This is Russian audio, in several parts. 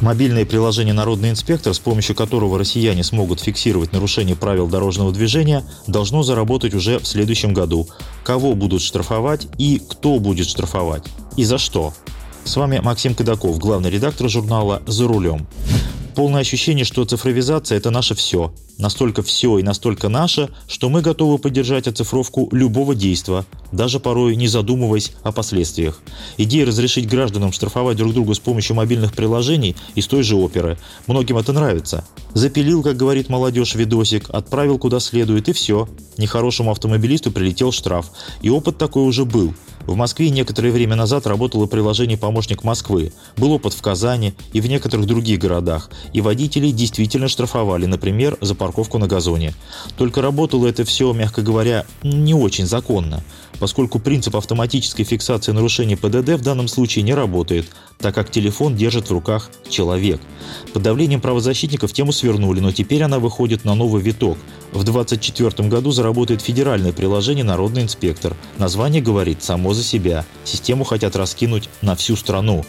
Мобильное приложение «Народный инспектор», с помощью которого россияне смогут фиксировать нарушение правил дорожного движения, должно заработать уже в следующем году. Кого будут штрафовать и кто будет штрафовать? И за что? С вами Максим Кадаков, главный редактор журнала «За рулем». Полное ощущение, что цифровизация – это наше все. Настолько все и настолько наше, что мы готовы поддержать оцифровку любого действия, даже порой не задумываясь о последствиях. Идея разрешить гражданам штрафовать друг друга с помощью мобильных приложений из той же оперы. Многим это нравится. Запилил, как говорит молодежь, видосик, отправил куда следует и все. Нехорошему автомобилисту прилетел штраф. И опыт такой уже был – в Москве некоторое время назад работало приложение «Помощник Москвы». Был опыт в Казани и в некоторых других городах. И водителей действительно штрафовали, например, за парковку на газоне. Только работало это все, мягко говоря, не очень законно, поскольку принцип автоматической фиксации нарушений ПДД в данном случае не работает, так как телефон держит в руках человек. Под давлением правозащитников тему свернули, но теперь она выходит на новый виток. В 2024 году заработает федеральное приложение «Народный инспектор». Название говорит само за себя. Систему хотят раскинуть на всю страну.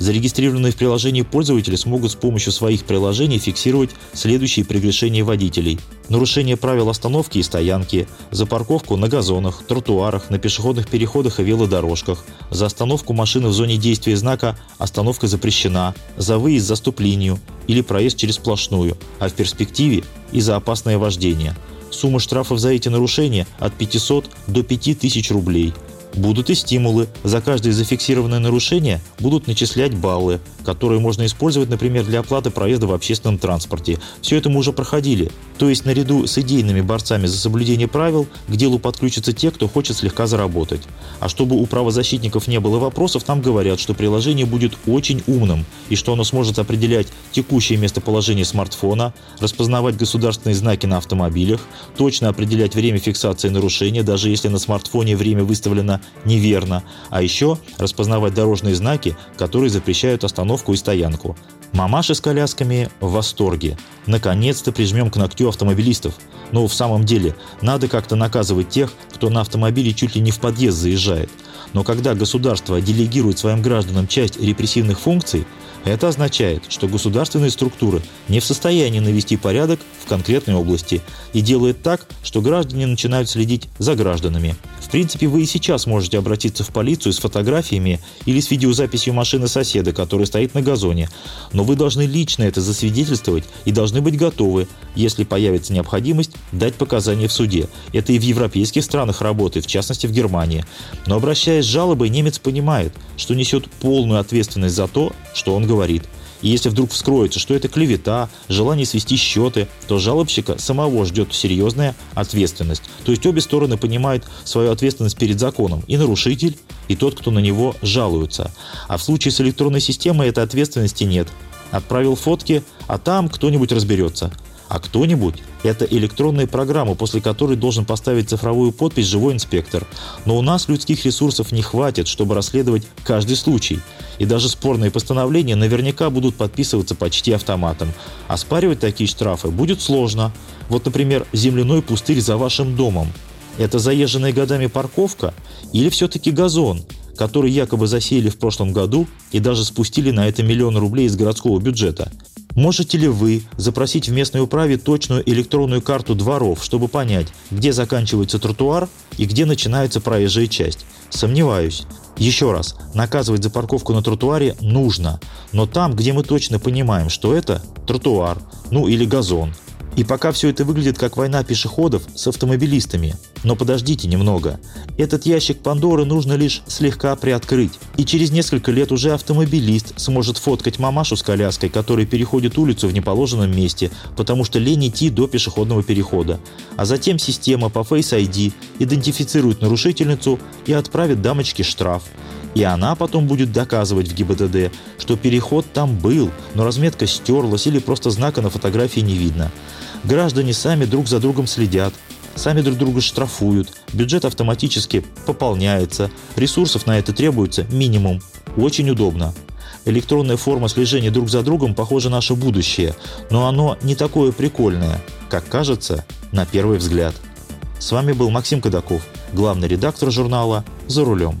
Зарегистрированные в приложении пользователи смогут с помощью своих приложений фиксировать следующие прегрешения водителей. Нарушение правил остановки и стоянки, за парковку на газонах, тротуарах, на пешеходных переходах и велодорожках, за остановку машины в зоне действия знака «Остановка запрещена», за выезд за стоп-линию или проезд через сплошную, а в перспективе и за опасное вождение. Сумма штрафов за эти нарушения от 500 до 5000 рублей – Будут и стимулы. За каждое зафиксированное нарушение будут начислять баллы, которые можно использовать, например, для оплаты проезда в общественном транспорте. Все это мы уже проходили. То есть наряду с идейными борцами за соблюдение правил к делу подключатся те, кто хочет слегка заработать. А чтобы у правозащитников не было вопросов, нам говорят, что приложение будет очень умным и что оно сможет определять текущее местоположение смартфона, распознавать государственные знаки на автомобилях, точно определять время фиксации нарушения, даже если на смартфоне время выставлено неверно, а еще распознавать дорожные знаки, которые запрещают остановку и стоянку. Мамаши с колясками в восторге. Наконец-то прижмем к ногтю автомобилистов. Но в самом деле, надо как-то наказывать тех, кто на автомобиле чуть ли не в подъезд заезжает. Но когда государство делегирует своим гражданам часть репрессивных функций, это означает, что государственные структуры не в состоянии навести порядок в конкретной области и делает так, что граждане начинают следить за гражданами. В принципе, вы и сейчас можете обратиться в полицию с фотографиями или с видеозаписью машины соседа, который стоит на газоне. Но вы должны лично это засвидетельствовать и должны быть готовы, если появится необходимость, дать показания в суде. Это и в европейских странах работает, в частности в Германии. Но обращаясь с жалобой, немец понимает, что несет полную ответственность за то, что он говорит – и если вдруг вскроется, что это клевета, желание свести счеты, то жалобщика самого ждет серьезная ответственность. То есть обе стороны понимают свою ответственность перед законом. И нарушитель, и тот, кто на него жалуется. А в случае с электронной системой этой ответственности нет. Отправил фотки, а там кто-нибудь разберется. А кто-нибудь – это электронная программа, после которой должен поставить цифровую подпись живой инспектор. Но у нас людских ресурсов не хватит, чтобы расследовать каждый случай. И даже спорные постановления наверняка будут подписываться почти автоматом. Оспаривать такие штрафы будет сложно. Вот, например, земляной пустырь за вашим домом. Это заезженная годами парковка или все-таки газон, который якобы засеяли в прошлом году и даже спустили на это миллион рублей из городского бюджета – Можете ли вы запросить в местной управе точную электронную карту дворов, чтобы понять, где заканчивается тротуар и где начинается проезжая часть? Сомневаюсь. Еще раз, наказывать за парковку на тротуаре нужно, но там, где мы точно понимаем, что это тротуар, ну или газон, и пока все это выглядит как война пешеходов с автомобилистами. Но подождите немного. Этот ящик Пандоры нужно лишь слегка приоткрыть. И через несколько лет уже автомобилист сможет фоткать мамашу с коляской, которая переходит улицу в неположенном месте, потому что лень идти до пешеходного перехода. А затем система по Face ID идентифицирует нарушительницу и отправит дамочке штраф. И она потом будет доказывать в ГИБДД, что переход там был, но разметка стерлась или просто знака на фотографии не видно. Граждане сами друг за другом следят, сами друг друга штрафуют, бюджет автоматически пополняется, ресурсов на это требуется минимум. Очень удобно. Электронная форма слежения друг за другом, похоже, наше будущее, но оно не такое прикольное, как кажется на первый взгляд. С вами был Максим Кадаков, главный редактор журнала «За рулем».